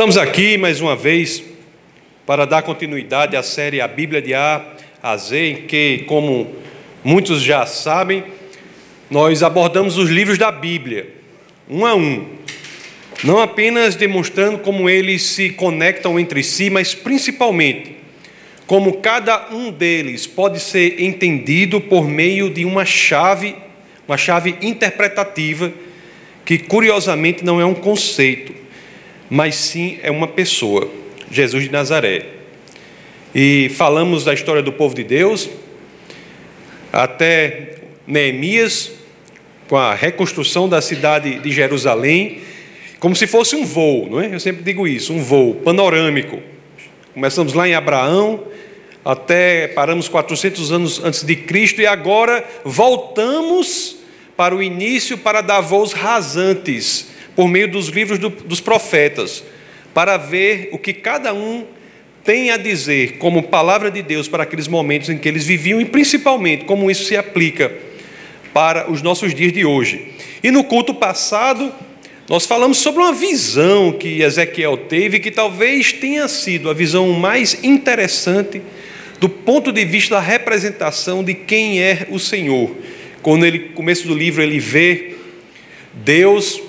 Estamos aqui mais uma vez para dar continuidade à série A Bíblia de A a Z, em que, como muitos já sabem, nós abordamos os livros da Bíblia, um a um, não apenas demonstrando como eles se conectam entre si, mas principalmente como cada um deles pode ser entendido por meio de uma chave, uma chave interpretativa, que curiosamente não é um conceito, mas sim é uma pessoa, Jesus de Nazaré. E falamos da história do povo de Deus, até Neemias, com a reconstrução da cidade de Jerusalém, como se fosse um voo, não é? Eu sempre digo isso, um voo panorâmico. Começamos lá em Abraão, até paramos 400 anos antes de Cristo e agora voltamos para o início para dar voos rasantes por meio dos livros do, dos profetas, para ver o que cada um tem a dizer como palavra de Deus para aqueles momentos em que eles viviam e principalmente como isso se aplica para os nossos dias de hoje. E no culto passado, nós falamos sobre uma visão que Ezequiel teve, que talvez tenha sido a visão mais interessante do ponto de vista da representação de quem é o Senhor. Quando ele, no começo do livro, ele vê Deus,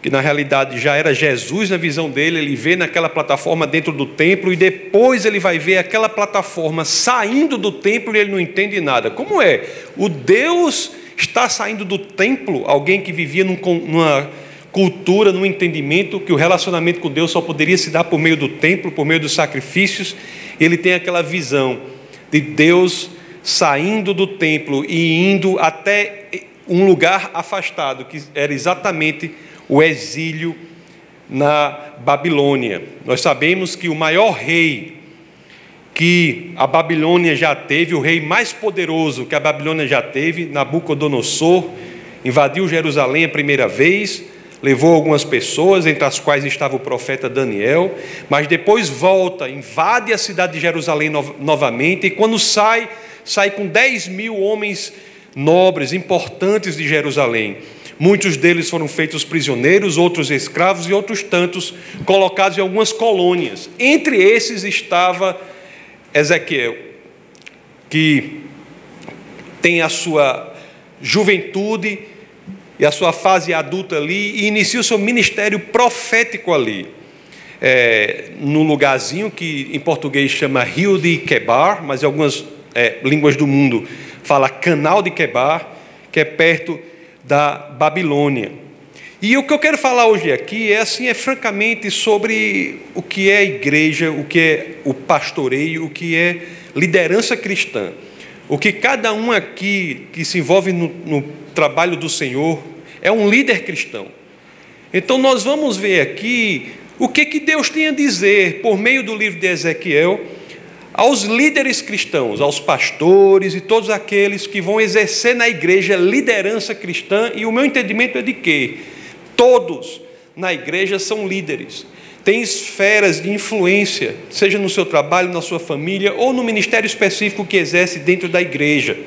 que na realidade já era Jesus na visão dele, ele vê naquela plataforma dentro do templo, e depois ele vai ver aquela plataforma saindo do templo e ele não entende nada. Como é? O Deus está saindo do templo, alguém que vivia num, numa cultura, num entendimento que o relacionamento com Deus só poderia se dar por meio do templo, por meio dos sacrifícios, ele tem aquela visão de Deus saindo do templo e indo até um lugar afastado, que era exatamente o exílio na Babilônia. Nós sabemos que o maior rei que a Babilônia já teve, o rei mais poderoso que a Babilônia já teve, Nabucodonosor, invadiu Jerusalém a primeira vez, levou algumas pessoas, entre as quais estava o profeta Daniel, mas depois volta, invade a cidade de Jerusalém no, novamente, e quando sai, sai com 10 mil homens nobres, importantes de Jerusalém. Muitos deles foram feitos prisioneiros, outros escravos e outros tantos colocados em algumas colônias. Entre esses estava Ezequiel, que tem a sua juventude e a sua fase adulta ali e inicia o seu ministério profético ali. É, num lugarzinho que em português chama Rio de Quebar, mas em algumas é, línguas do mundo fala Canal de Quebar, que é perto da Babilônia. E o que eu quero falar hoje aqui é assim, é francamente sobre o que é igreja, o que é o pastoreio, o que é liderança cristã. O que cada um aqui que se envolve no, no trabalho do Senhor é um líder cristão. Então nós vamos ver aqui o que, que Deus tem a dizer por meio do livro de Ezequiel aos líderes cristãos, aos pastores e todos aqueles que vão exercer na igreja liderança cristã, e o meu entendimento é de que todos na igreja são líderes tem esferas de influência, seja no seu trabalho, na sua família ou no ministério específico que exerce dentro da igreja.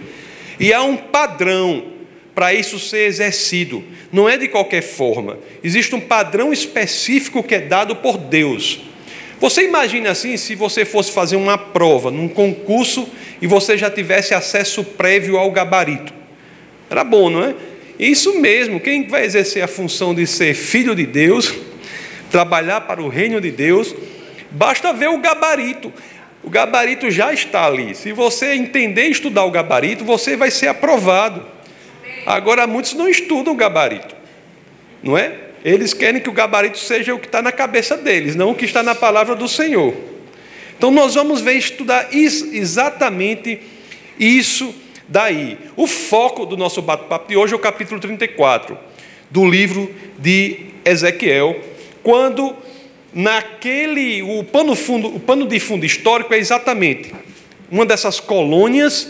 E há um padrão para isso ser exercido, não é de qualquer forma. Existe um padrão específico que é dado por Deus. Você imagina assim, se você fosse fazer uma prova num concurso e você já tivesse acesso prévio ao gabarito. Era bom, não é? Isso mesmo, quem vai exercer a função de ser filho de Deus trabalhar para o reino de Deus, basta ver o gabarito. O gabarito já está ali. Se você entender e estudar o gabarito, você vai ser aprovado. Agora, muitos não estudam o gabarito, não é? Eles querem que o gabarito seja o que está na cabeça deles, não o que está na palavra do Senhor. Então, nós vamos ver estudar exatamente isso daí. O foco do nosso bate-papo de hoje é o capítulo 34 do livro de Ezequiel, quando naquele o pano, fundo, o pano de fundo histórico é exatamente uma dessas colônias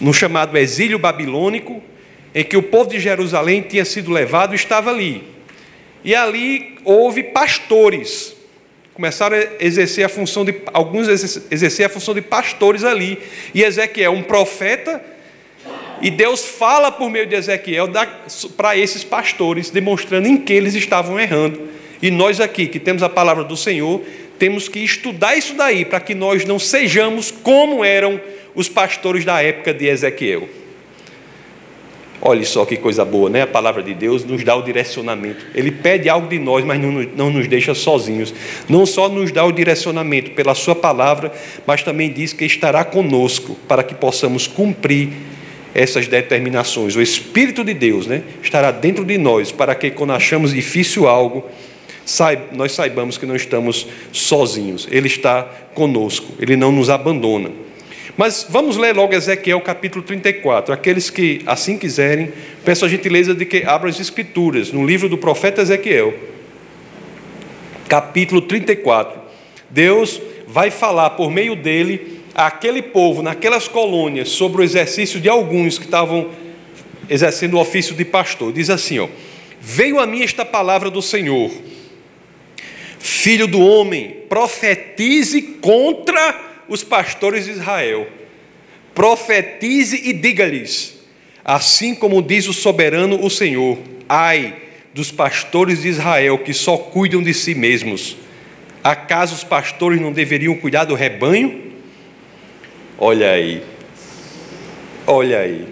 no chamado exílio babilônico, em que o povo de Jerusalém tinha sido levado, estava ali. E ali houve pastores. Começaram a exercer a função de alguns exercer a função de pastores ali. E Ezequiel, um profeta, e Deus fala por meio de Ezequiel para esses pastores, demonstrando em que eles estavam errando. E nós aqui, que temos a palavra do Senhor, temos que estudar isso daí, para que nós não sejamos como eram os pastores da época de Ezequiel. Olhe só que coisa boa, né? A palavra de Deus nos dá o direcionamento. Ele pede algo de nós, mas não, não nos deixa sozinhos. Não só nos dá o direcionamento pela Sua palavra, mas também diz que estará conosco para que possamos cumprir essas determinações. O Espírito de Deus né, estará dentro de nós para que, quando achamos difícil algo, nós saibamos que não estamos sozinhos. Ele está conosco, ele não nos abandona. Mas vamos ler logo Ezequiel capítulo 34. Aqueles que assim quiserem, peço a gentileza de que abram as Escrituras no livro do profeta Ezequiel, capítulo 34. Deus vai falar por meio dele àquele povo, naquelas colônias, sobre o exercício de alguns que estavam exercendo o ofício de pastor. Diz assim: ó, Veio a mim esta palavra do Senhor, filho do homem, profetize contra os pastores de Israel: profetize e diga-lhes, assim como diz o soberano o Senhor: ai dos pastores de Israel que só cuidam de si mesmos. Acaso os pastores não deveriam cuidar do rebanho? Olha aí, olha aí.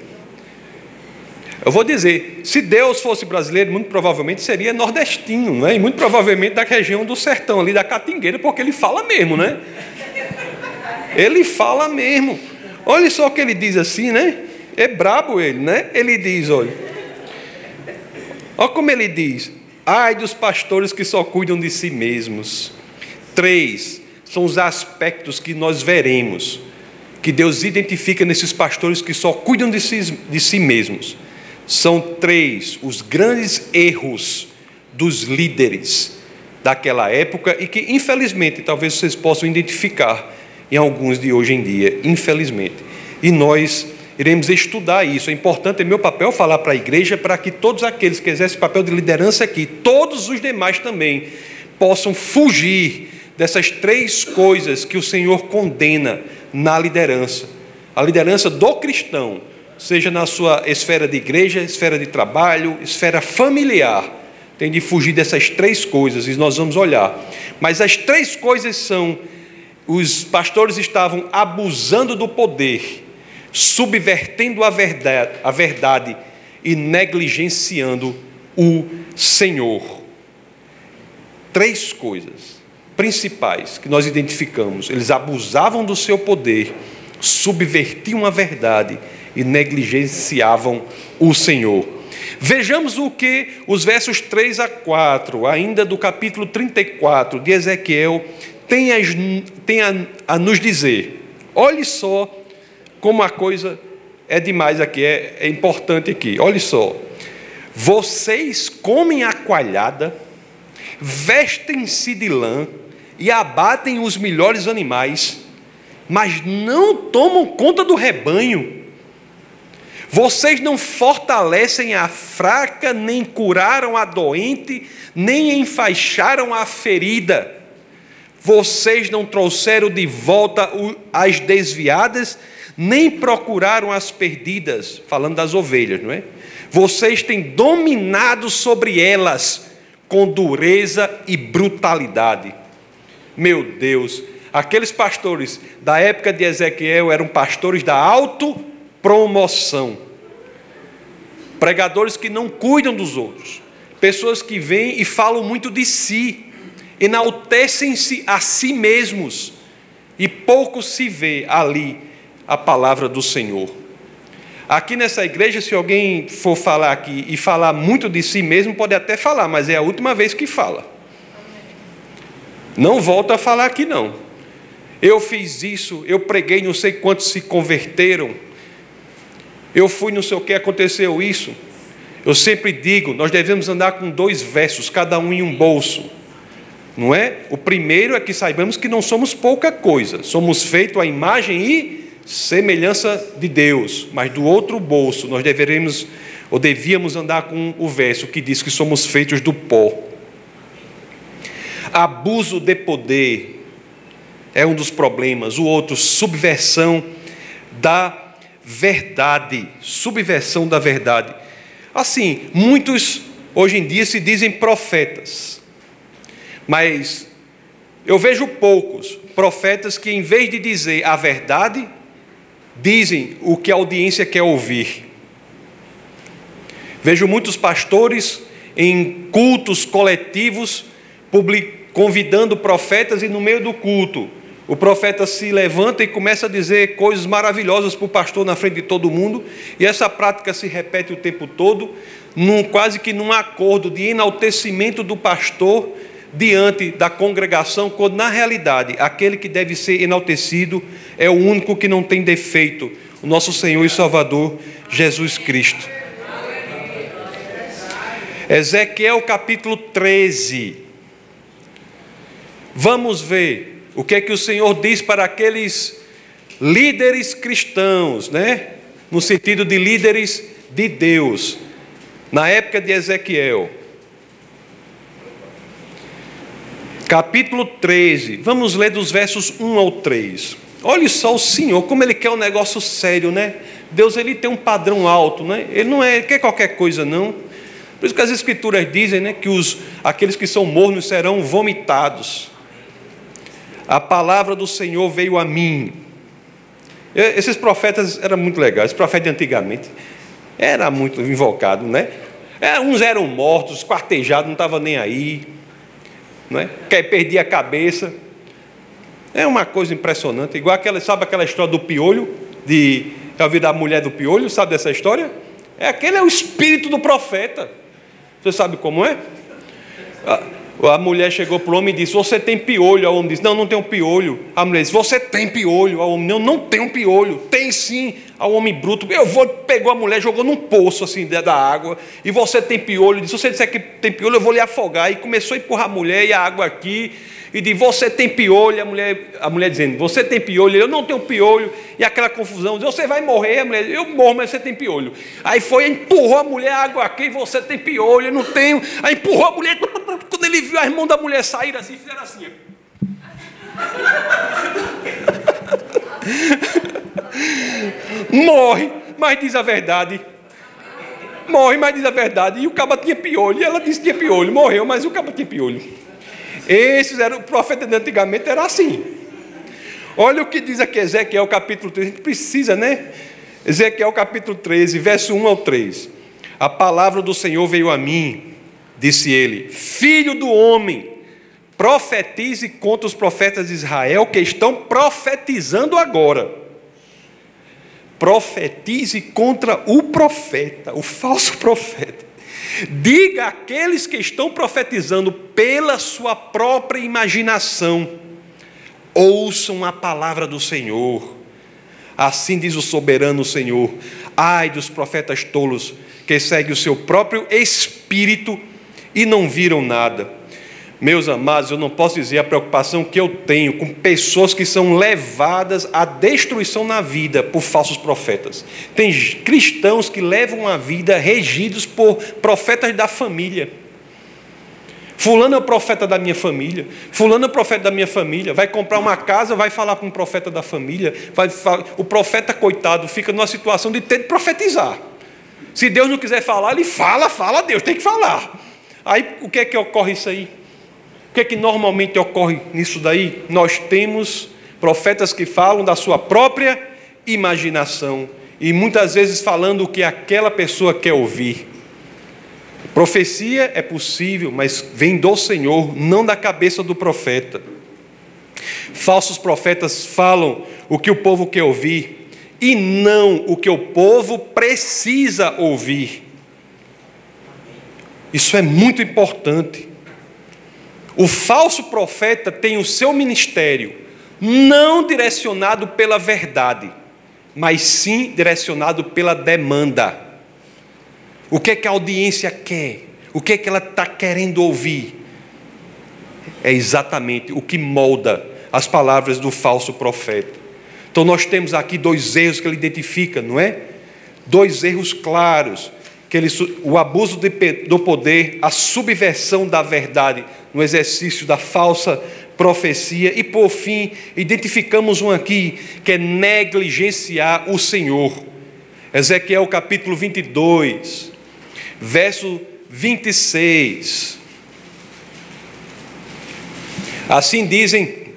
Eu vou dizer, se Deus fosse brasileiro, muito provavelmente seria nordestino, né? e muito provavelmente da região do sertão, ali da Catingueira, porque ele fala mesmo, né? Ele fala mesmo. Olha só o que ele diz assim, né? É brabo ele, né? Ele diz, olha. Olha como ele diz. Ai dos pastores que só cuidam de si mesmos. Três são os aspectos que nós veremos, que Deus identifica nesses pastores que só cuidam de si, de si mesmos. São três os grandes erros dos líderes daquela época e que, infelizmente, talvez vocês possam identificar em alguns de hoje em dia, infelizmente. E nós iremos estudar isso. É importante, é meu papel falar para a igreja para que todos aqueles que exercem papel de liderança aqui, todos os demais também, possam fugir dessas três coisas que o Senhor condena na liderança. A liderança do cristão, seja na sua esfera de igreja, esfera de trabalho, esfera familiar, tem de fugir dessas três coisas e nós vamos olhar. Mas as três coisas são os pastores estavam abusando do poder, subvertendo a verdade, a verdade e negligenciando o Senhor. Três coisas principais que nós identificamos: eles abusavam do seu poder, subvertiam a verdade e negligenciavam o Senhor. Vejamos o que os versos 3 a 4, ainda do capítulo 34 de Ezequiel, tem, a, tem a, a nos dizer. Olhe só como a coisa é demais aqui, é, é importante aqui. Olhe só. Vocês comem a coalhada, vestem-se de lã e abatem os melhores animais, mas não tomam conta do rebanho. Vocês não fortalecem a fraca, nem curaram a doente, nem enfaixaram a ferida vocês não trouxeram de volta as desviadas, nem procuraram as perdidas, falando das ovelhas, não é? Vocês têm dominado sobre elas com dureza e brutalidade. Meu Deus, aqueles pastores da época de Ezequiel eram pastores da autopromoção. Pregadores que não cuidam dos outros, pessoas que vêm e falam muito de si enaltecem-se a si mesmos e pouco se vê ali a palavra do Senhor. Aqui nessa igreja, se alguém for falar aqui e falar muito de si mesmo, pode até falar, mas é a última vez que fala. Não volta a falar aqui não. Eu fiz isso, eu preguei, não sei quantos se converteram. Eu fui, não sei o que, aconteceu isso. Eu sempre digo, nós devemos andar com dois versos, cada um em um bolso não é? O primeiro é que saibamos que não somos pouca coisa, somos feitos à imagem e semelhança de Deus, mas do outro bolso nós deveremos ou devíamos andar com o verso que diz que somos feitos do pó. Abuso de poder é um dos problemas, o outro, subversão da verdade, subversão da verdade. Assim, muitos hoje em dia se dizem profetas Mas eu vejo poucos profetas que, em vez de dizer a verdade, dizem o que a audiência quer ouvir. Vejo muitos pastores em cultos coletivos convidando profetas e no meio do culto o profeta se levanta e começa a dizer coisas maravilhosas para o pastor na frente de todo mundo, e essa prática se repete o tempo todo, num, quase que num acordo de enaltecimento do pastor diante da congregação, quando na realidade aquele que deve ser enaltecido é o único que não tem defeito, o nosso Senhor e Salvador Jesus Cristo. Ezequiel capítulo 13. Vamos ver o que é que o Senhor diz para aqueles líderes cristãos, né? No sentido de líderes de Deus, na época de Ezequiel. Capítulo 13, vamos ler dos versos 1 ao 3. Olhe só o Senhor, como ele quer um negócio sério, né? Deus ele tem um padrão alto, né? Ele não é, ele quer qualquer coisa não. Por isso que as escrituras dizem, né, que os aqueles que são mornos serão vomitados a palavra do Senhor veio a mim. Esses profetas eram muito legais, os profetas de antigamente. Era muito invocado, né? É, uns eram mortos, quartejados, não estavam nem aí. Não é? Quer perder a cabeça. É uma coisa impressionante. Igual aquela, sabe aquela história do piolho? De já ouviu da mulher do piolho? Sabe dessa história? É aquele é o espírito do profeta. Você sabe como é? A mulher chegou para o homem e disse: Você tem piolho? O homem disse: Não, não tenho piolho. A mulher disse: Você tem piolho? O homem: Não, não tenho piolho. Tem sim. O homem bruto: Eu vou. Pegou a mulher, jogou num poço assim da água. E você tem piolho? Disse: Se você disser que tem piolho, eu vou lhe afogar. E começou a empurrar a mulher e a água aqui e diz: Você tem piolho? A mulher, a mulher dizendo: Você tem piolho? Eu não tenho piolho. E aquela confusão: Você vai morrer? A mulher: Eu morro, mas você tem piolho. Aí foi, empurrou a mulher, água aqui, você tem piolho, eu não tenho. Aí empurrou a mulher. Quando ele viu as mãos da mulher sair assim, fizeram assim. Morre, mas diz a verdade. Morre, mas diz a verdade. E o caba tinha piolho. E ela disse que tinha piolho. Morreu, mas o caba tinha piolho. Esses eram, o profeta de antigamente era assim. Olha o que diz aqui Ezequiel capítulo 13, a gente precisa, né? Ezequiel capítulo 13, verso 1 ao 3. A palavra do Senhor veio a mim, disse ele: Filho do homem, profetize contra os profetas de Israel que estão profetizando agora. Profetize contra o profeta, o falso profeta Diga àqueles que estão profetizando pela sua própria imaginação: ouçam a palavra do Senhor. Assim diz o soberano Senhor: ai dos profetas tolos que seguem o seu próprio espírito e não viram nada. Meus amados, eu não posso dizer a preocupação que eu tenho com pessoas que são levadas à destruição na vida por falsos profetas. Tem cristãos que levam a vida regidos por profetas da família. Fulano é o profeta da minha família. Fulano é o profeta da minha família. Vai comprar uma casa, vai falar com o profeta da família. Vai, o profeta, coitado, fica numa situação de ter de profetizar. Se Deus não quiser falar, ele fala, fala, Deus tem que falar. Aí o que é que ocorre isso aí? Que é que normalmente ocorre nisso daí? Nós temos profetas que falam da sua própria imaginação e muitas vezes falando o que aquela pessoa quer ouvir. Profecia é possível, mas vem do Senhor, não da cabeça do profeta. Falsos profetas falam o que o povo quer ouvir e não o que o povo precisa ouvir. Isso é muito importante. O falso profeta tem o seu ministério não direcionado pela verdade, mas sim direcionado pela demanda. O que é que a audiência quer? O que é que ela está querendo ouvir? É exatamente o que molda as palavras do falso profeta. Então nós temos aqui dois erros que ele identifica, não é? Dois erros claros que ele, o abuso de, do poder, a subversão da verdade no exercício da falsa profecia e, por fim, identificamos um aqui que é negligenciar o Senhor. Ezequiel capítulo 22, verso 26. Assim dizem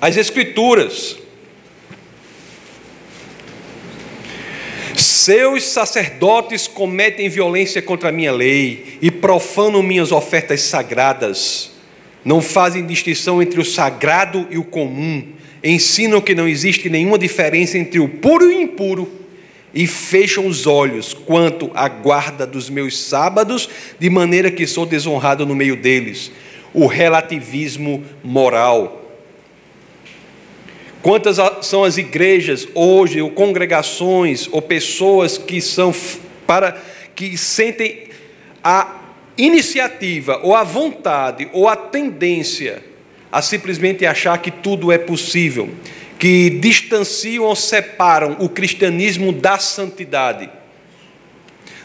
as Escrituras. Seus sacerdotes cometem violência contra a minha lei e profanam minhas ofertas sagradas. Não fazem distinção entre o sagrado e o comum. Ensinam que não existe nenhuma diferença entre o puro e o impuro. E fecham os olhos quanto à guarda dos meus sábados, de maneira que sou desonrado no meio deles. O relativismo moral. Quantas são as igrejas hoje, ou congregações, ou pessoas que são para que sentem a iniciativa, ou a vontade, ou a tendência a simplesmente achar que tudo é possível, que distanciam ou separam o cristianismo da santidade.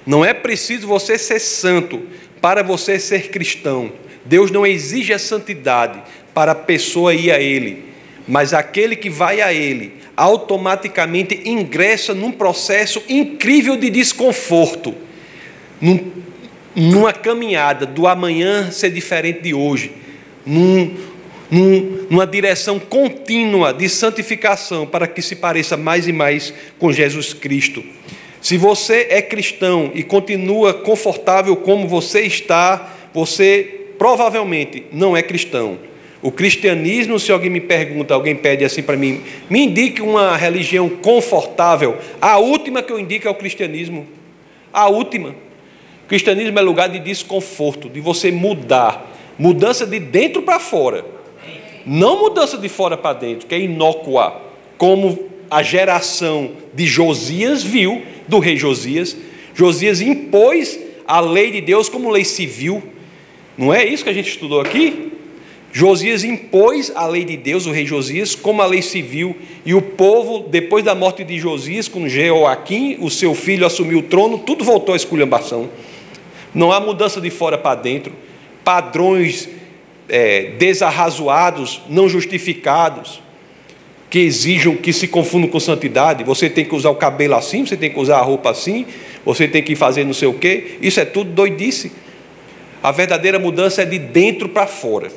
Não é preciso você ser santo para você ser cristão. Deus não exige a santidade para a pessoa ir a Ele mas aquele que vai a Ele automaticamente ingressa num processo incrível de desconforto, num, numa caminhada do amanhã ser diferente de hoje, num, num, numa direção contínua de santificação para que se pareça mais e mais com Jesus Cristo. Se você é cristão e continua confortável como você está, você provavelmente não é cristão o cristianismo, se alguém me pergunta, alguém pede assim para mim, me indique uma religião confortável. A última que eu indico é o cristianismo. A última. O cristianismo é lugar de desconforto, de você mudar. Mudança de dentro para fora. Não mudança de fora para dentro, que é inócua, como a geração de Josias viu, do rei Josias. Josias impôs a lei de Deus como lei civil. Não é isso que a gente estudou aqui? Josias impôs a lei de Deus, o rei Josias, como a lei civil, e o povo, depois da morte de Josias, com Jeoaquim, o seu filho, assumiu o trono, tudo voltou à esculhambação. Não há mudança de fora para dentro, padrões é, desarrazoados, não justificados, que exijam, que se confundam com santidade. Você tem que usar o cabelo assim, você tem que usar a roupa assim, você tem que fazer não sei o quê. Isso é tudo doidice. A verdadeira mudança é de dentro para fora.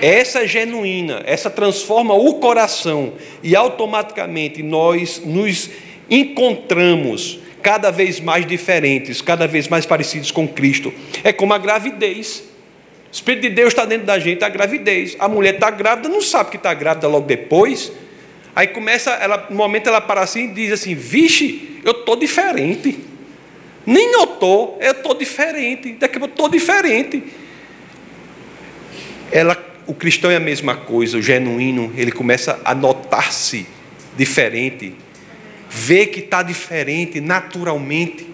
Essa é genuína, essa transforma o coração e automaticamente nós nos encontramos cada vez mais diferentes, cada vez mais parecidos com Cristo. É como a gravidez. O Espírito de Deus está dentro da gente, a gravidez. A mulher está grávida, não sabe que está grávida logo depois. Aí começa, ela, no momento ela para assim e diz assim: Vixe, eu estou diferente. Nem notou, eu estou diferente. Daqui a pouco eu estou diferente. Ela o cristão é a mesma coisa, o genuíno, ele começa a notar-se diferente, vê que está diferente naturalmente.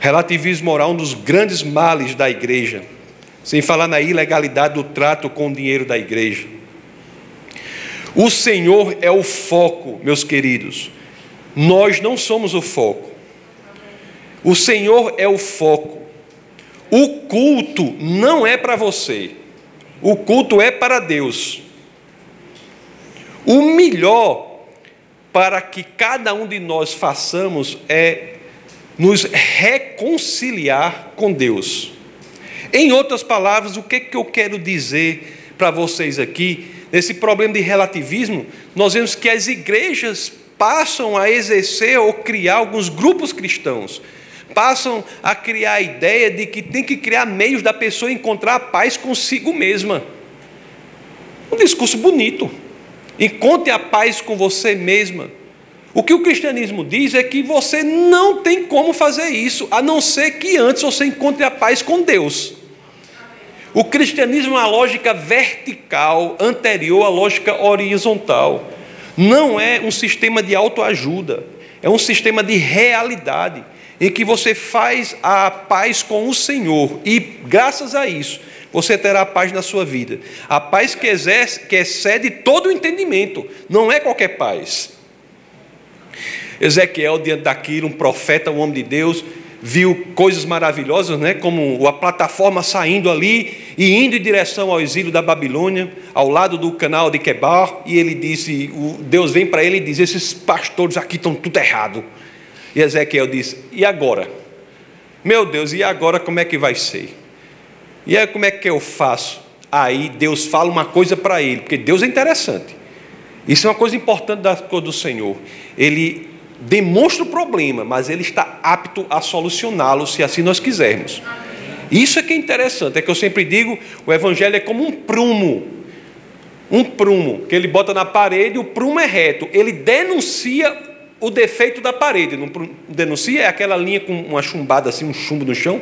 Relativismo moral, um dos grandes males da igreja, sem falar na ilegalidade do trato com o dinheiro da igreja. O Senhor é o foco, meus queridos, nós não somos o foco. O Senhor é o foco. O culto não é para você. O culto é para Deus. O melhor para que cada um de nós façamos é nos reconciliar com Deus. Em outras palavras, o que, que eu quero dizer para vocês aqui, nesse problema de relativismo, nós vemos que as igrejas passam a exercer ou criar alguns grupos cristãos passam a criar a ideia de que tem que criar meios da pessoa encontrar a paz consigo mesma. Um discurso bonito. Encontre a paz com você mesma. O que o cristianismo diz é que você não tem como fazer isso, a não ser que antes você encontre a paz com Deus. O cristianismo é uma lógica vertical, anterior à lógica horizontal. Não é um sistema de autoajuda, é um sistema de realidade em que você faz a paz com o Senhor e, graças a isso, você terá paz na sua vida. A paz que, exerce, que excede todo o entendimento, não é qualquer paz. Ezequiel, diante daquilo, um profeta, um homem de Deus, viu coisas maravilhosas, né? como a plataforma saindo ali e indo em direção ao exílio da Babilônia, ao lado do canal de Quebar, e ele disse, Deus vem para ele e diz: esses pastores aqui estão tudo errado. E Ezequiel disse: E agora? Meu Deus, e agora como é que vai ser? E aí como é que eu faço? aí Deus fala uma coisa para ele, porque Deus é interessante. Isso é uma coisa importante da coisa do Senhor. Ele demonstra o problema, mas ele está apto a solucioná-lo, se assim nós quisermos. Isso é que é interessante, é que eu sempre digo, o evangelho é como um prumo. Um prumo que ele bota na parede, o prumo é reto. Ele denuncia o defeito da parede. Não denuncia é aquela linha com uma chumbada assim, um chumbo no chão.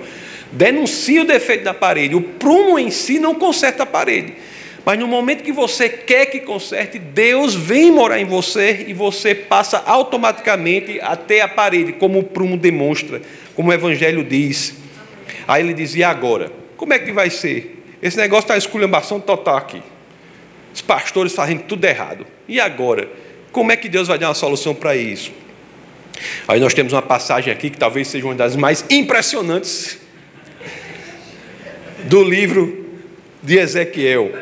Denuncia o defeito da parede. O prumo em si não conserta a parede. Mas no momento que você quer que conserte, Deus vem morar em você e você passa automaticamente até a parede, como o prumo demonstra, como o Evangelho diz. Aí ele dizia: agora, como é que vai ser? Esse negócio está esculhambação total aqui. Os pastores fazendo tudo errado. E agora? Como é que Deus vai dar uma solução para isso? Aí nós temos uma passagem aqui que talvez seja uma das mais impressionantes do livro de Ezequiel.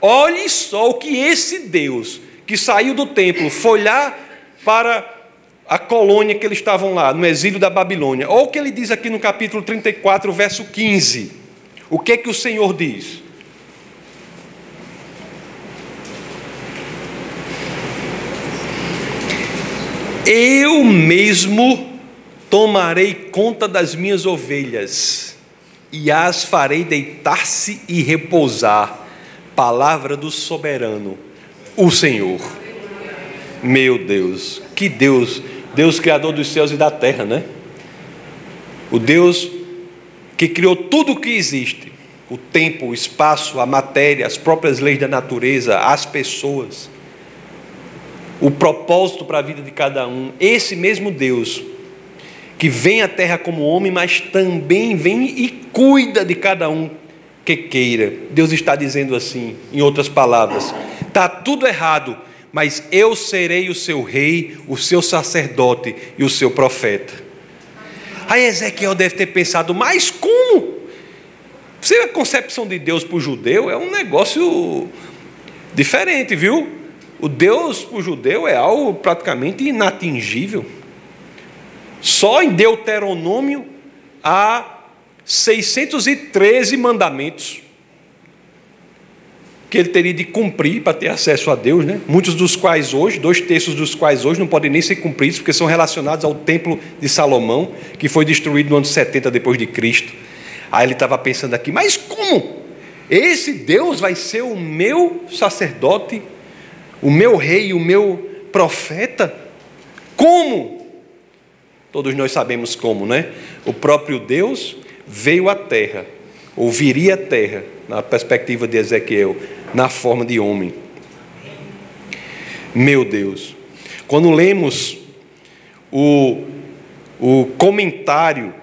Olhe só o que esse Deus que saiu do templo foi lá para a colônia que eles estavam lá, no exílio da Babilônia. Olha o que ele diz aqui no capítulo 34, verso 15. O que é que o Senhor diz? Eu mesmo tomarei conta das minhas ovelhas e as farei deitar-se e repousar palavra do soberano, o Senhor. Meu Deus, que Deus, Deus criador dos céus e da terra, né? O Deus que criou tudo o que existe: o tempo, o espaço, a matéria, as próprias leis da natureza, as pessoas, o propósito para a vida de cada um. Esse mesmo Deus que vem à terra como homem, mas também vem e cuida de cada um que queira. Deus está dizendo assim, em outras palavras: está tudo errado, mas eu serei o seu rei, o seu sacerdote e o seu profeta. Aí Ezequiel deve ter pensado, mas como? Você a concepção de Deus para o judeu é um negócio diferente, viu? O Deus para o judeu é algo praticamente inatingível. Só em Deuteronômio há 613 mandamentos que ele teria de cumprir para ter acesso a Deus, né? muitos dos quais hoje, dois terços dos quais hoje não podem nem ser cumpridos, porque são relacionados ao templo de Salomão, que foi destruído no ano 70 depois de Cristo. Aí ele estava pensando aqui, mas como? Esse Deus vai ser o meu sacerdote, o meu rei, o meu profeta? Como? Todos nós sabemos como, né? O próprio Deus veio à terra, ou viria à terra, na perspectiva de Ezequiel, na forma de homem. Meu Deus, quando lemos o, o comentário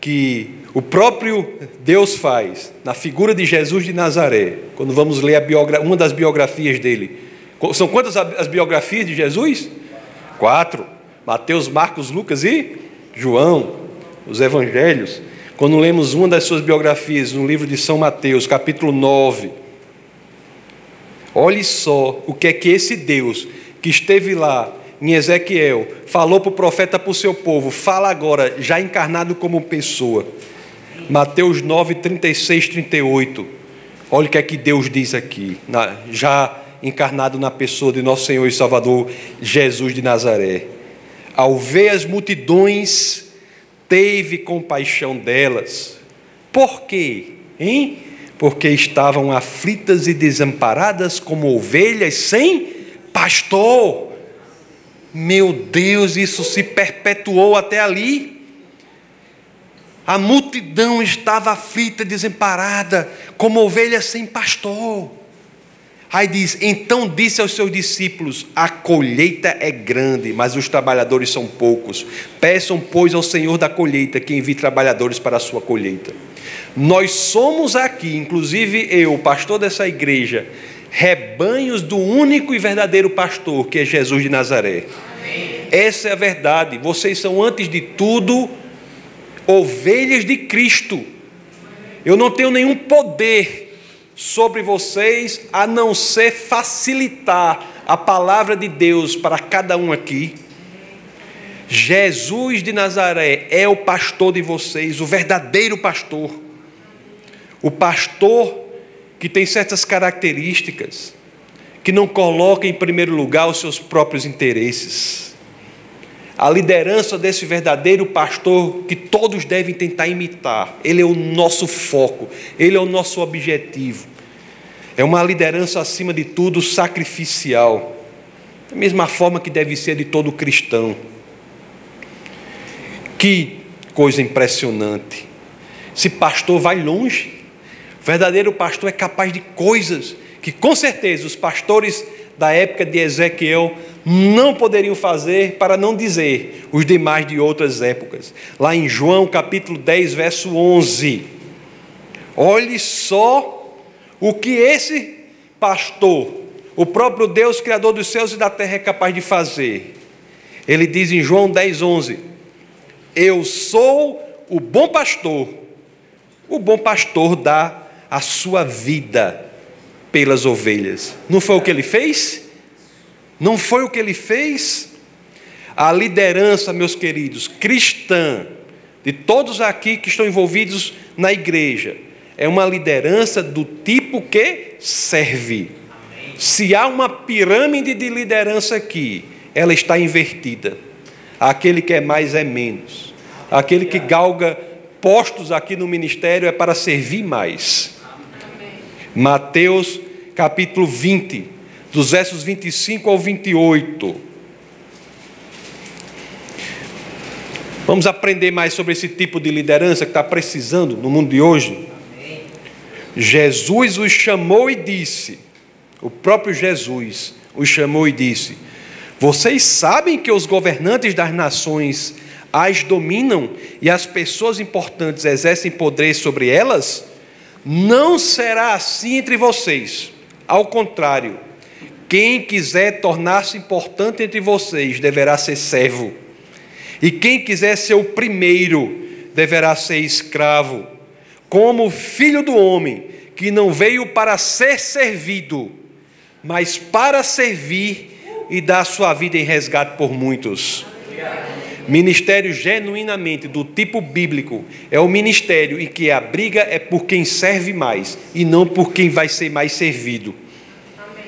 que o próprio Deus faz na figura de Jesus de Nazaré, quando vamos ler uma das biografias dele, são quantas as biografias de Jesus? Quatro: Mateus, Marcos, Lucas e João, os evangelhos. Quando lemos uma das suas biografias no livro de São Mateus, capítulo 9, olhe só o que é que esse Deus que esteve lá em Ezequiel falou para o profeta para o seu povo, fala agora, já encarnado como pessoa. Mateus 9, 36, 38. Olha o que é que Deus diz aqui, já encarnado na pessoa de nosso Senhor e Salvador Jesus de Nazaré. Ao ver as multidões, teve compaixão delas. Por quê? Hein? Porque estavam aflitas e desamparadas como ovelhas sem pastor. Meu Deus, isso se perpetuou até ali. A multidão estava aflita, desamparada, como ovelhas sem pastor. Aí diz: Então disse aos seus discípulos: A colheita é grande, mas os trabalhadores são poucos. Peçam, pois, ao Senhor da colheita que envie trabalhadores para a sua colheita. Nós somos aqui, inclusive eu, pastor dessa igreja, rebanhos do único e verdadeiro pastor, que é Jesus de Nazaré. Amém. Essa é a verdade. Vocês são, antes de tudo, ovelhas de Cristo. Eu não tenho nenhum poder sobre vocês a não ser facilitar a palavra de Deus para cada um aqui. Jesus de Nazaré é o pastor de vocês, o verdadeiro pastor. O pastor que tem certas características, que não coloca em primeiro lugar os seus próprios interesses. A liderança desse verdadeiro pastor que todos devem tentar imitar, ele é o nosso foco, ele é o nosso objetivo. É uma liderança, acima de tudo, sacrificial, da mesma forma que deve ser de todo cristão. Que coisa impressionante. Esse pastor vai longe. O verdadeiro pastor é capaz de coisas que, com certeza, os pastores da época de Ezequiel não poderiam fazer, para não dizer os demais de outras épocas. Lá em João capítulo 10, verso 11. Olhe só o que esse pastor, o próprio Deus, Criador dos céus e da terra, é capaz de fazer. Ele diz em João 10, 11: Eu sou o bom pastor. O bom pastor dá a sua vida pelas ovelhas. Não foi o que ele fez? Não foi o que ele fez? A liderança, meus queridos, cristã, de todos aqui que estão envolvidos na igreja, é uma liderança do tipo que serve. Se há uma pirâmide de liderança aqui, ela está invertida. Aquele que é mais é menos. Aquele que galga postos aqui no ministério é para servir mais. Mateus capítulo 20, dos versos 25 ao 28. Vamos aprender mais sobre esse tipo de liderança que está precisando no mundo de hoje. Jesus os chamou e disse, o próprio Jesus os chamou e disse: Vocês sabem que os governantes das nações as dominam e as pessoas importantes exercem poder sobre elas? Não será assim entre vocês. Ao contrário, quem quiser tornar-se importante entre vocês deverá ser servo. E quem quiser ser o primeiro deverá ser escravo, como filho do homem, que não veio para ser servido, mas para servir e dar sua vida em resgate por muitos. Ministério genuinamente do tipo bíblico é o ministério em que a briga é por quem serve mais e não por quem vai ser mais servido. Amém.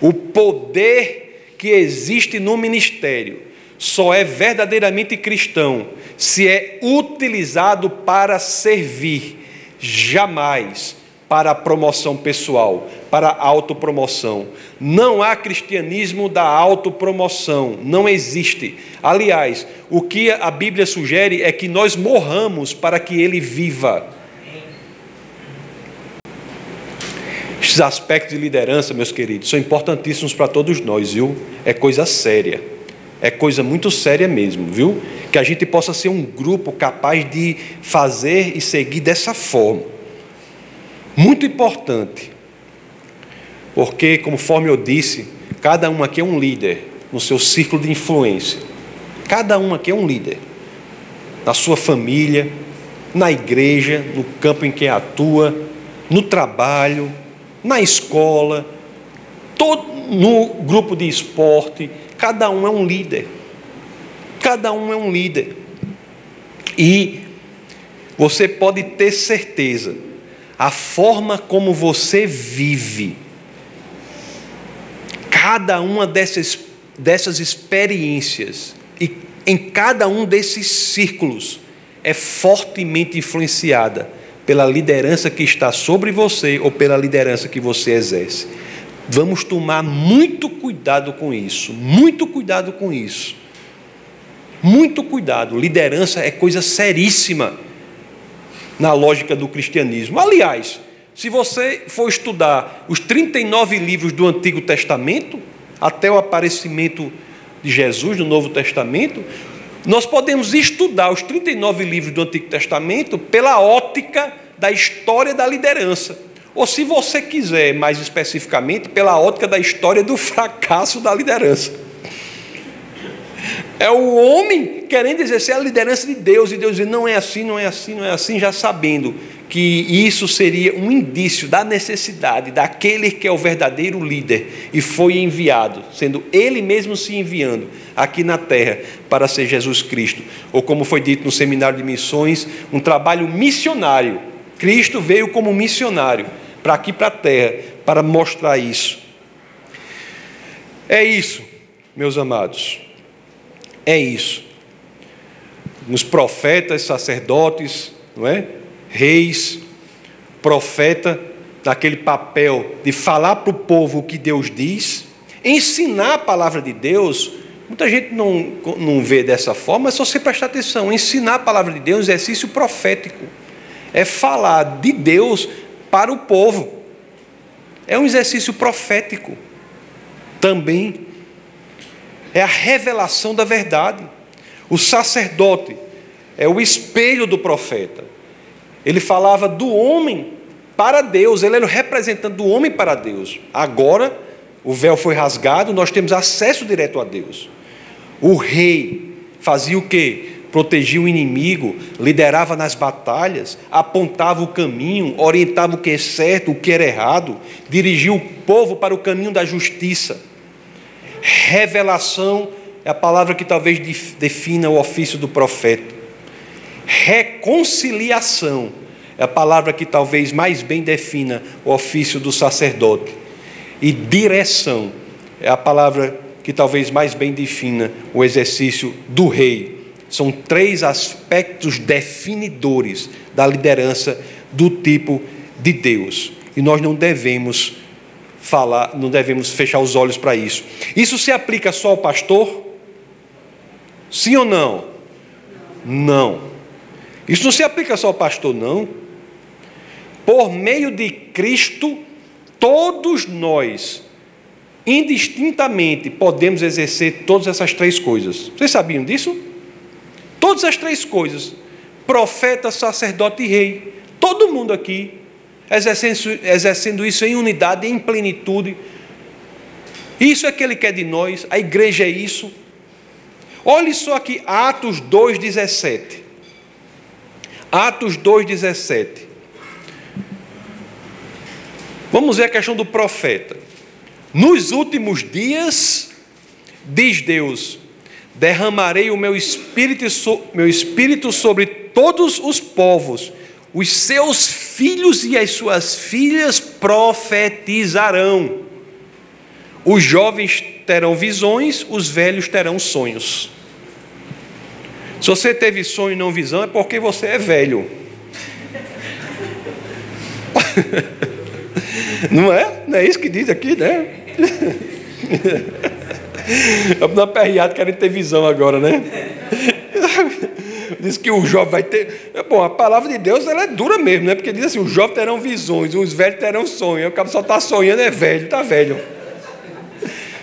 O poder que existe no ministério só é verdadeiramente cristão se é utilizado para servir, jamais para a promoção pessoal, para a autopromoção. Não há cristianismo da autopromoção, não existe. Aliás, o que a Bíblia sugere é que nós morramos para que ele viva. Esses aspectos de liderança, meus queridos, são importantíssimos para todos nós, viu? É coisa séria. É coisa muito séria mesmo, viu? Que a gente possa ser um grupo capaz de fazer e seguir dessa forma. Muito importante, porque, conforme eu disse, cada um aqui é um líder no seu círculo de influência. Cada um aqui é um líder. Na sua família, na igreja, no campo em que atua, no trabalho, na escola, todo, no grupo de esporte, cada um é um líder. Cada um é um líder. E você pode ter certeza a forma como você vive, cada uma dessas, dessas experiências e em cada um desses círculos é fortemente influenciada pela liderança que está sobre você ou pela liderança que você exerce. Vamos tomar muito cuidado com isso, muito cuidado com isso. Muito cuidado, liderança é coisa seríssima na lógica do cristianismo. Aliás, se você for estudar os 39 livros do Antigo Testamento, até o aparecimento de Jesus no Novo Testamento, nós podemos estudar os 39 livros do Antigo Testamento pela ótica da história da liderança. Ou, se você quiser, mais especificamente, pela ótica da história do fracasso da liderança. É o homem querendo exercer a liderança de Deus, e Deus diz: não é assim, não é assim, não é assim, já sabendo que isso seria um indício da necessidade daquele que é o verdadeiro líder e foi enviado, sendo ele mesmo se enviando aqui na terra para ser Jesus Cristo, ou como foi dito no seminário de missões, um trabalho missionário. Cristo veio como missionário para aqui para a terra para mostrar isso. É isso, meus amados. É isso. Nos profetas, sacerdotes, não é? Reis, profeta, naquele papel de falar para o povo o que Deus diz, ensinar a palavra de Deus. Muita gente não, não vê dessa forma, é só você prestar atenção. Ensinar a palavra de Deus é um exercício profético. É falar de Deus para o povo. É um exercício profético também. É a revelação da verdade. O sacerdote é o espelho do profeta. Ele falava do homem para Deus, ele era o representante do homem para Deus. Agora, o véu foi rasgado, nós temos acesso direto a Deus. O rei fazia o quê? Protegia o inimigo, liderava nas batalhas, apontava o caminho, orientava o que é certo, o que era errado, dirigia o povo para o caminho da justiça. Revelação é a palavra que talvez defina o ofício do profeta. Reconciliação é a palavra que talvez mais bem defina o ofício do sacerdote. E direção é a palavra que talvez mais bem defina o exercício do rei. São três aspectos definidores da liderança do tipo de Deus. E nós não devemos falar, não devemos fechar os olhos para isso. Isso se aplica só ao pastor? Sim ou não? Não. Isso não se aplica só ao pastor, não por meio de Cristo, todos nós, indistintamente, podemos exercer todas essas três coisas. Vocês sabiam disso? Todas as três coisas: profeta, sacerdote e rei. Todo mundo aqui exercendo, exercendo isso em unidade, em plenitude. Isso é que ele quer de nós, a igreja é isso. Olhe só aqui, Atos 2,17. Atos 2,17. Vamos ver a questão do profeta. Nos últimos dias, diz Deus, derramarei o meu espírito, meu espírito sobre todos os povos, os seus filhos e as suas filhas profetizarão. Os jovens terão visões, os velhos terão sonhos. Se você teve sonho e não visão, é porque você é velho. Não é? Não é isso que diz aqui, né? Na perreada querem ter visão agora, né? Diz que o jovem vai ter. Bom, a palavra de Deus ela é dura mesmo, né? Porque diz assim: os jovens terão visões, os velhos terão sonhos. O cara só está sonhando, é velho, está velho.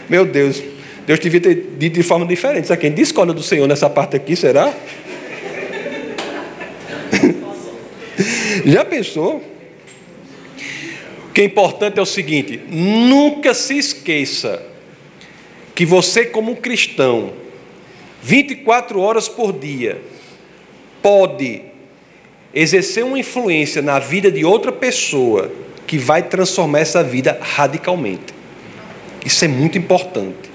Meu Deus, Deus devia ter dito de forma diferente. Sabe quem discorda do Senhor nessa parte aqui, será? Já pensou? que é importante é o seguinte: nunca se esqueça que você, como cristão, 24 horas por dia, pode exercer uma influência na vida de outra pessoa que vai transformar essa vida radicalmente. Isso é muito importante.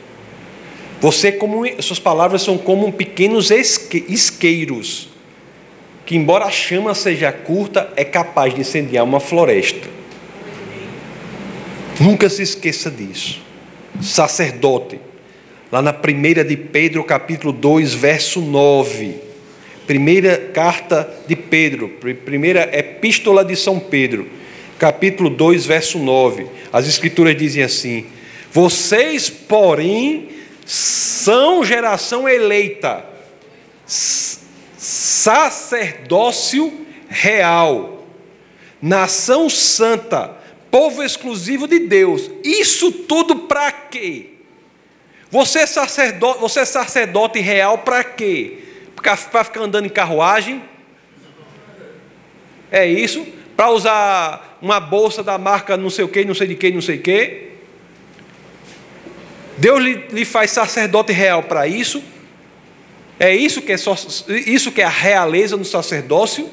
Você, como suas palavras são como pequenos isqueiros, que embora a chama seja curta, é capaz de incendiar uma floresta. Nunca se esqueça disso. Sacerdote, lá na primeira de Pedro, capítulo 2, verso 9. Primeira carta de Pedro, primeira epístola de São Pedro, capítulo 2, verso 9. As escrituras dizem assim: Vocês, porém, são geração eleita, sacerdócio real, nação santa, povo exclusivo de Deus. Isso tudo para quê? Você é sacerdote, você é sacerdote real para quê? Para ficar andando em carruagem? É isso? Para usar uma bolsa da marca não sei o que, não sei de que, não sei o que? Deus lhe, lhe faz sacerdote real para isso? É isso que é, só, isso que é a realeza no sacerdócio?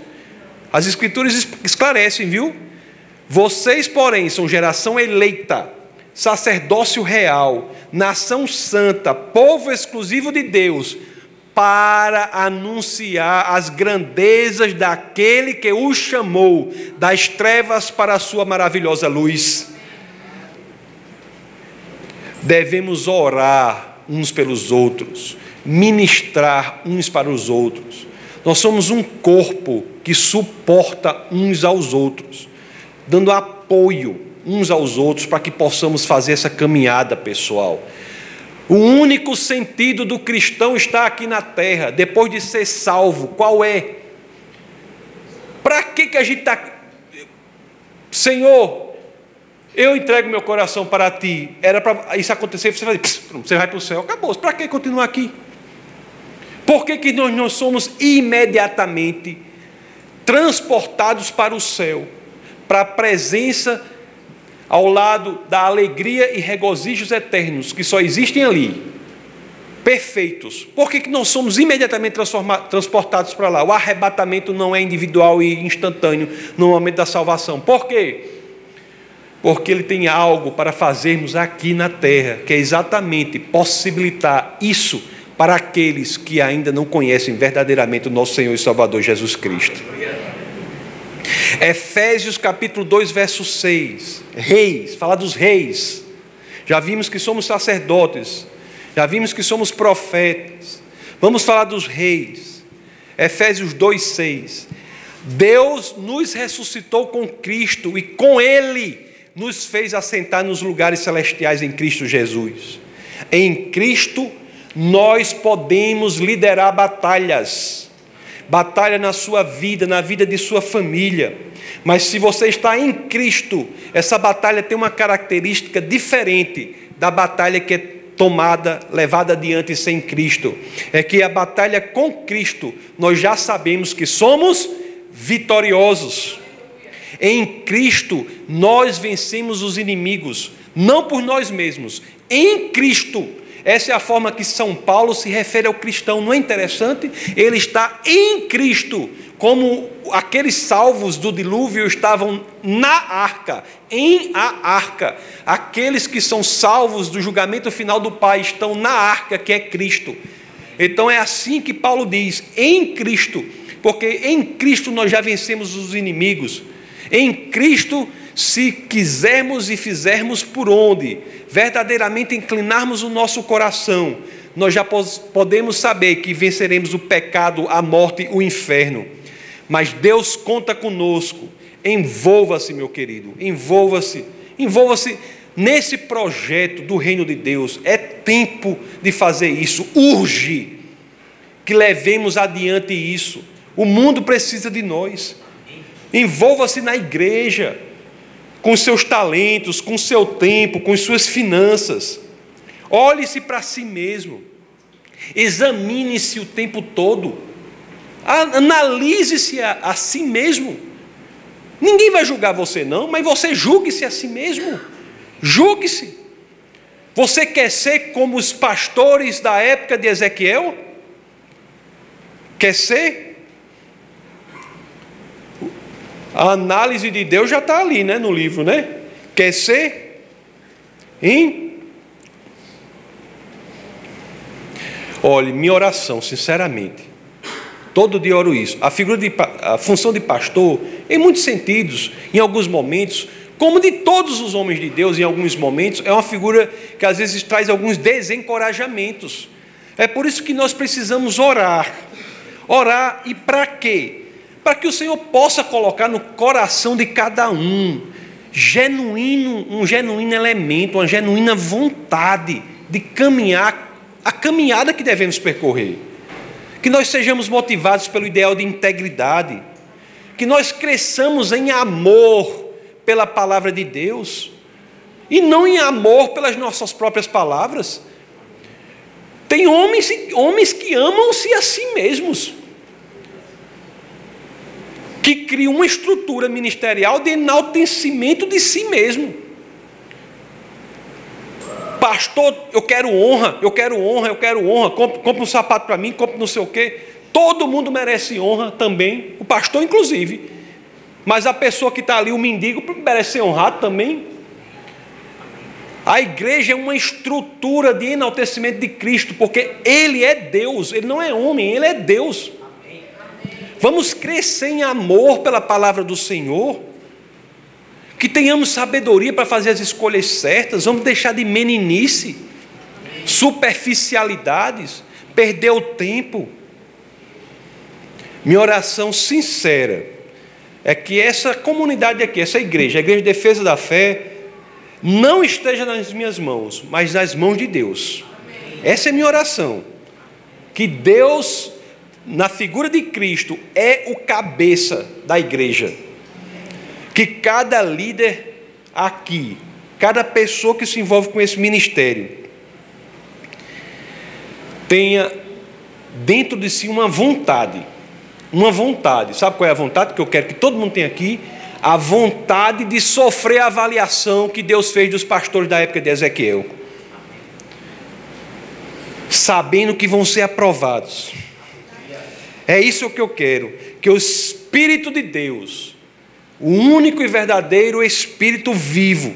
As escrituras esclarecem, viu? Vocês, porém, são geração eleita, sacerdócio real, nação santa, povo exclusivo de Deus, para anunciar as grandezas daquele que o chamou das trevas para a sua maravilhosa luz. Devemos orar uns pelos outros, ministrar uns para os outros. Nós somos um corpo que suporta uns aos outros, dando apoio uns aos outros para que possamos fazer essa caminhada pessoal. O único sentido do cristão está aqui na terra, depois de ser salvo, qual é? Para que, que a gente está. Senhor, eu entrego meu coração para ti. Era para isso acontecer, você vai, você vai para o céu. Acabou. Para que continuar aqui? Por que, que nós não somos imediatamente transportados para o céu, para a presença ao lado da alegria e regozijos eternos que só existem ali, perfeitos, por que, que não somos imediatamente transportados para lá? O arrebatamento não é individual e instantâneo no momento da salvação. Por quê? Porque ele tem algo para fazermos aqui na terra, que é exatamente possibilitar isso para aqueles que ainda não conhecem verdadeiramente o nosso Senhor e Salvador Jesus Cristo. Efésios capítulo 2, verso 6. Reis, fala dos reis. Já vimos que somos sacerdotes, já vimos que somos profetas. Vamos falar dos reis. Efésios 2, 6. Deus nos ressuscitou com Cristo e com Ele nos fez assentar nos lugares celestiais em Cristo Jesus. Em Cristo nós podemos liderar batalhas batalha na sua vida, na vida de sua família. Mas se você está em Cristo, essa batalha tem uma característica diferente da batalha que é tomada, levada adiante sem Cristo. É que a batalha com Cristo, nós já sabemos que somos vitoriosos. Em Cristo, nós vencemos os inimigos, não por nós mesmos, em Cristo essa é a forma que São Paulo se refere ao cristão. Não é interessante? Ele está em Cristo, como aqueles salvos do dilúvio estavam na arca, em a arca. Aqueles que são salvos do julgamento final do Pai estão na arca, que é Cristo. Então é assim que Paulo diz: em Cristo, porque em Cristo nós já vencemos os inimigos. Em Cristo se quisermos e fizermos por onde verdadeiramente inclinarmos o nosso coração, nós já podemos saber que venceremos o pecado, a morte, o inferno. Mas Deus conta conosco. Envolva-se, meu querido, envolva-se, envolva-se nesse projeto do reino de Deus. É tempo de fazer isso, urge que levemos adiante isso. O mundo precisa de nós. Envolva-se na igreja com seus talentos, com seu tempo, com suas finanças. Olhe-se para si mesmo. Examine-se o tempo todo. Analise-se a, a si mesmo. Ninguém vai julgar você, não, mas você julgue-se a si mesmo. Julgue-se. Você quer ser como os pastores da época de Ezequiel? Quer ser? A análise de Deus já está ali, né, no livro, né? Quer ser? Hein? Olhe, minha oração, sinceramente, todo dia oro isso. A figura de a função de pastor, em muitos sentidos, em alguns momentos, como de todos os homens de Deus, em alguns momentos, é uma figura que às vezes traz alguns desencorajamentos. É por isso que nós precisamos orar. Orar e para quê? Para que o Senhor possa colocar no coração de cada um genuíno, um genuíno elemento, uma genuína vontade de caminhar a caminhada que devemos percorrer. Que nós sejamos motivados pelo ideal de integridade, que nós cresçamos em amor pela palavra de Deus e não em amor pelas nossas próprias palavras. Tem homens, homens que amam-se a si mesmos que cria uma estrutura ministerial de enaltecimento de si mesmo. Pastor, eu quero honra, eu quero honra, eu quero honra, compre, compre um sapato para mim, compre não sei o quê. Todo mundo merece honra também, o pastor inclusive. Mas a pessoa que está ali, o mendigo, merece ser honrado também. A igreja é uma estrutura de enaltecimento de Cristo, porque Ele é Deus, Ele não é homem, Ele é Deus. Vamos crescer em amor pela palavra do Senhor, que tenhamos sabedoria para fazer as escolhas certas, vamos deixar de meninice, superficialidades, perder o tempo. Minha oração sincera é que essa comunidade aqui, essa igreja, a Igreja de Defesa da Fé, não esteja nas minhas mãos, mas nas mãos de Deus. Essa é minha oração. Que Deus, na figura de Cristo, é o cabeça da igreja. Que cada líder aqui, cada pessoa que se envolve com esse ministério, tenha dentro de si uma vontade. Uma vontade. Sabe qual é a vontade que eu quero que todo mundo tenha aqui? a vontade de sofrer a avaliação que Deus fez dos pastores da época de Ezequiel, sabendo que vão ser aprovados. É isso que eu quero, que o Espírito de Deus, o único e verdadeiro Espírito vivo,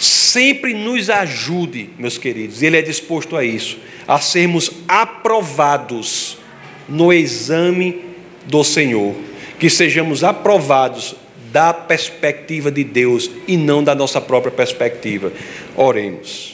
sempre nos ajude, meus queridos, Ele é disposto a isso, a sermos aprovados no exame do Senhor, que sejamos aprovados da perspectiva de Deus e não da nossa própria perspectiva. Oremos.